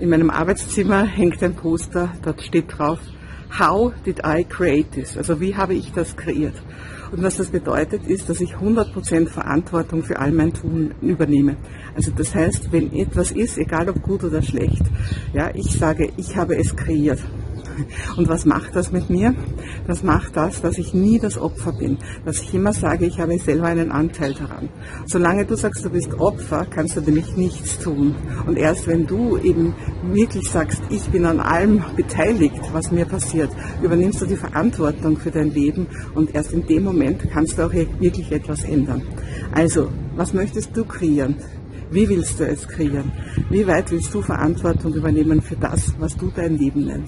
In meinem Arbeitszimmer hängt ein Poster, dort steht drauf, How did I create this? Also wie habe ich das kreiert? Und was das bedeutet, ist, dass ich 100% Verantwortung für all mein Tun übernehme. Also das heißt, wenn etwas ist, egal ob gut oder schlecht, ja, ich sage, ich habe es kreiert. Und was macht das mit mir? Das macht das, dass ich nie das Opfer bin, dass ich immer sage, ich habe selber einen Anteil daran. Solange du sagst, du bist Opfer, kannst du nämlich nichts tun. Und erst wenn du eben wirklich sagst, ich bin an allem beteiligt, was mir passiert, übernimmst du die Verantwortung für dein Leben und erst in dem Moment kannst du auch wirklich etwas ändern. Also, was möchtest du kreieren? Wie willst du es kreieren? Wie weit willst du Verantwortung übernehmen für das, was du dein Leben nennst?